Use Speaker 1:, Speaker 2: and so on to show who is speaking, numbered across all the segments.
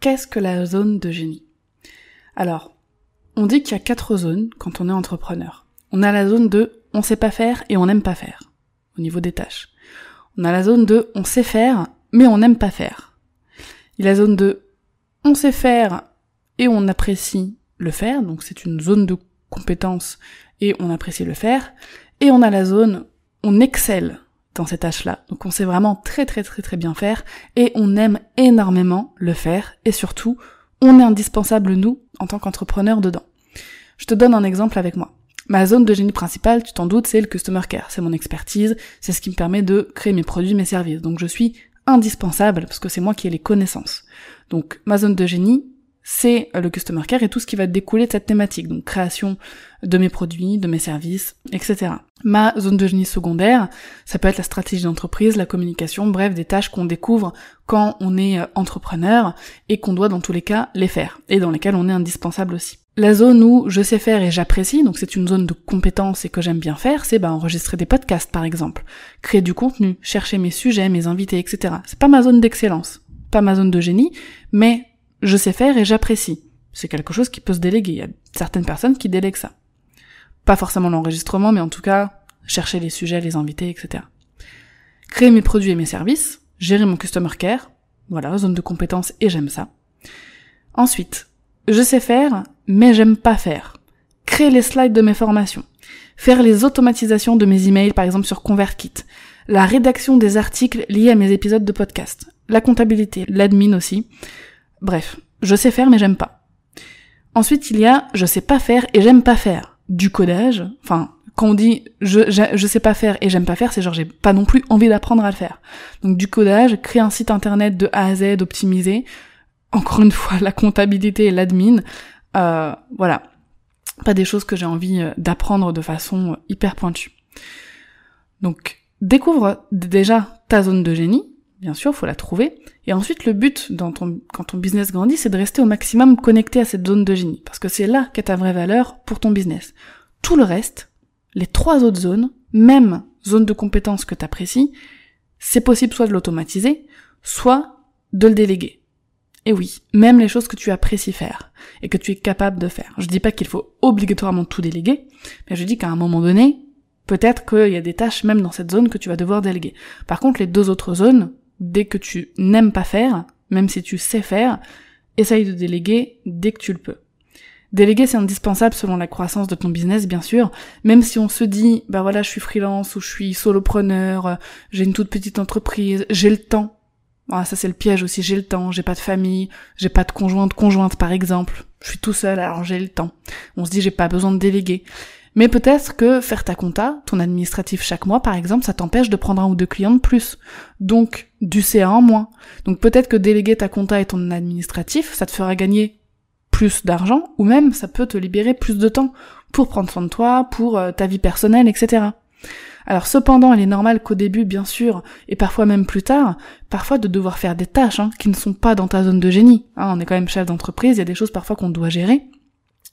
Speaker 1: Qu'est-ce que la zone de génie? Alors, on dit qu'il y a quatre zones quand on est entrepreneur. On a la zone de on sait pas faire et on n'aime pas faire, au niveau des tâches. On a la zone de on sait faire mais on n'aime pas faire. Il y a la zone de on sait faire et on apprécie le faire, donc c'est une zone de compétence et on apprécie le faire. Et on a la zone on excelle dans ces tâches-là. Donc on sait vraiment très très très très bien faire et on aime énormément le faire et surtout on est indispensable nous en tant qu'entrepreneur dedans. Je te donne un exemple avec moi. Ma zone de génie principale, tu t'en doutes, c'est le customer care, c'est mon expertise, c'est ce qui me permet de créer mes produits, mes services. Donc je suis indispensable parce que c'est moi qui ai les connaissances. Donc ma zone de génie, c'est le customer care et tout ce qui va découler de cette thématique, donc création de mes produits, de mes services, etc. Ma zone de génie secondaire, ça peut être la stratégie d'entreprise, la communication, bref, des tâches qu'on découvre quand on est euh, entrepreneur et qu'on doit dans tous les cas les faire, et dans lesquelles on est indispensable aussi. La zone où je sais faire et j'apprécie, donc c'est une zone de compétence et que j'aime bien faire, c'est bah, enregistrer des podcasts par exemple, créer du contenu, chercher mes sujets, mes invités, etc. C'est pas ma zone d'excellence, pas ma zone de génie, mais je sais faire et j'apprécie. C'est quelque chose qui peut se déléguer. Il y a certaines personnes qui délèguent ça. Pas forcément l'enregistrement, mais en tout cas, chercher les sujets, les invités, etc. Créer mes produits et mes services, gérer mon customer care, voilà, zone de compétence et j'aime ça. Ensuite, je sais faire, mais j'aime pas faire. Créer les slides de mes formations. Faire les automatisations de mes emails, par exemple sur ConvertKit. La rédaction des articles liés à mes épisodes de podcast. La comptabilité, l'admin aussi. Bref, je sais faire mais j'aime pas. Ensuite, il y a je sais pas faire et j'aime pas faire. Du codage, enfin, quand on dit je, je, sais pas faire et j'aime pas faire, c'est genre j'ai pas non plus envie d'apprendre à le faire. Donc du codage, créer un site internet de A à Z optimisé, encore une fois la comptabilité et l'admin, euh, voilà, pas des choses que j'ai envie euh, d'apprendre de façon hyper pointue. Donc découvre déjà ta zone de génie, bien sûr, faut la trouver. Et ensuite, le but quand ton business grandit, c'est de rester au maximum connecté à cette zone de génie, parce que c'est là qu'est ta vraie valeur pour ton business. Tout le reste, les trois autres zones, même zone de compétence que tu apprécies, c'est possible soit de l'automatiser, soit de le déléguer. Et oui, même les choses que tu apprécies faire et que tu es capable de faire. Je dis pas qu'il faut obligatoirement tout déléguer, mais je dis qu'à un moment donné, peut-être qu'il y a des tâches même dans cette zone que tu vas devoir déléguer. Par contre, les deux autres zones, dès que tu n'aimes pas faire, même si tu sais faire, essaye de déléguer dès que tu le peux. Déléguer, c'est indispensable selon la croissance de ton business, bien sûr. Même si on se dit, bah voilà, je suis freelance ou je suis solopreneur, j'ai une toute petite entreprise, j'ai le temps. Ah, ça c'est le piège aussi, j'ai le temps, j'ai pas de famille, j'ai pas de conjointe, conjointe par exemple. Je suis tout seul, alors j'ai le temps. On se dit, j'ai pas besoin de déléguer. Mais peut-être que faire ta compta, ton administratif chaque mois par exemple, ça t'empêche de prendre un ou deux clients de plus. Donc du CA en moins. Donc peut-être que déléguer ta compta et ton administratif, ça te fera gagner plus d'argent, ou même ça peut te libérer plus de temps pour prendre soin de toi, pour euh, ta vie personnelle, etc. Alors cependant, il est normal qu'au début, bien sûr, et parfois même plus tard, parfois de devoir faire des tâches hein, qui ne sont pas dans ta zone de génie. Hein, on est quand même chef d'entreprise, il y a des choses parfois qu'on doit gérer.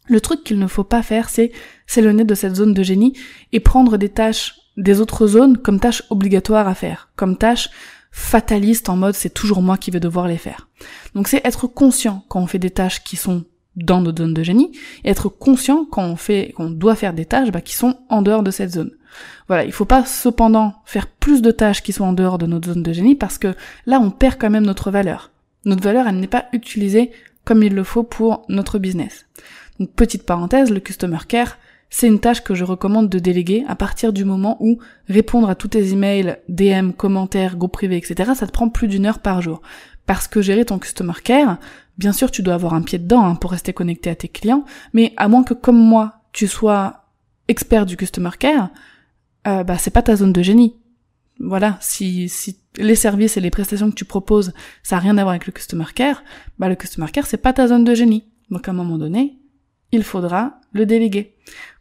Speaker 1: Le truc qu'il ne faut pas faire, c'est s'éloigner de cette zone de génie et prendre des tâches des autres zones comme tâches obligatoires à faire, comme tâches fatalistes en mode c'est toujours moi qui vais devoir les faire. Donc c'est être conscient quand on fait des tâches qui sont dans notre zone de génie, et être conscient quand on fait, qu'on doit faire des tâches bah, qui sont en dehors de cette zone. Voilà, il faut pas cependant faire plus de tâches qui sont en dehors de notre zone de génie parce que là on perd quand même notre valeur. Notre valeur, elle n'est pas utilisée comme il le faut pour notre business. Donc petite parenthèse, le customer care, c'est une tâche que je recommande de déléguer à partir du moment où répondre à tous tes emails, DM, commentaires, groupes privés, etc., ça te prend plus d'une heure par jour. Parce que gérer ton customer care, bien sûr, tu dois avoir un pied dedans hein, pour rester connecté à tes clients, mais à moins que comme moi, tu sois expert du customer care, euh, bah c'est pas ta zone de génie. Voilà, si, si, les services et les prestations que tu proposes, ça n'a rien à voir avec le customer care, bah le customer care c'est pas ta zone de génie. Donc à un moment donné, il faudra le déléguer.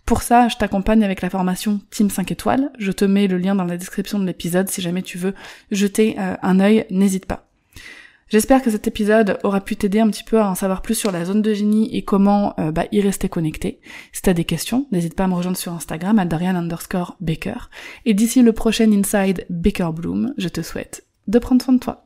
Speaker 1: Pour ça, je t'accompagne avec la formation Team 5 étoiles. Je te mets le lien dans la description de l'épisode si jamais tu veux jeter euh, un œil, n'hésite pas. J'espère que cet épisode aura pu t'aider un petit peu à en savoir plus sur la zone de génie et comment euh, bah, y rester connecté. Si t'as des questions, n'hésite pas à me rejoindre sur Instagram à Darian underscore Baker. Et d'ici le prochain Inside Baker Bloom, je te souhaite de prendre soin de toi.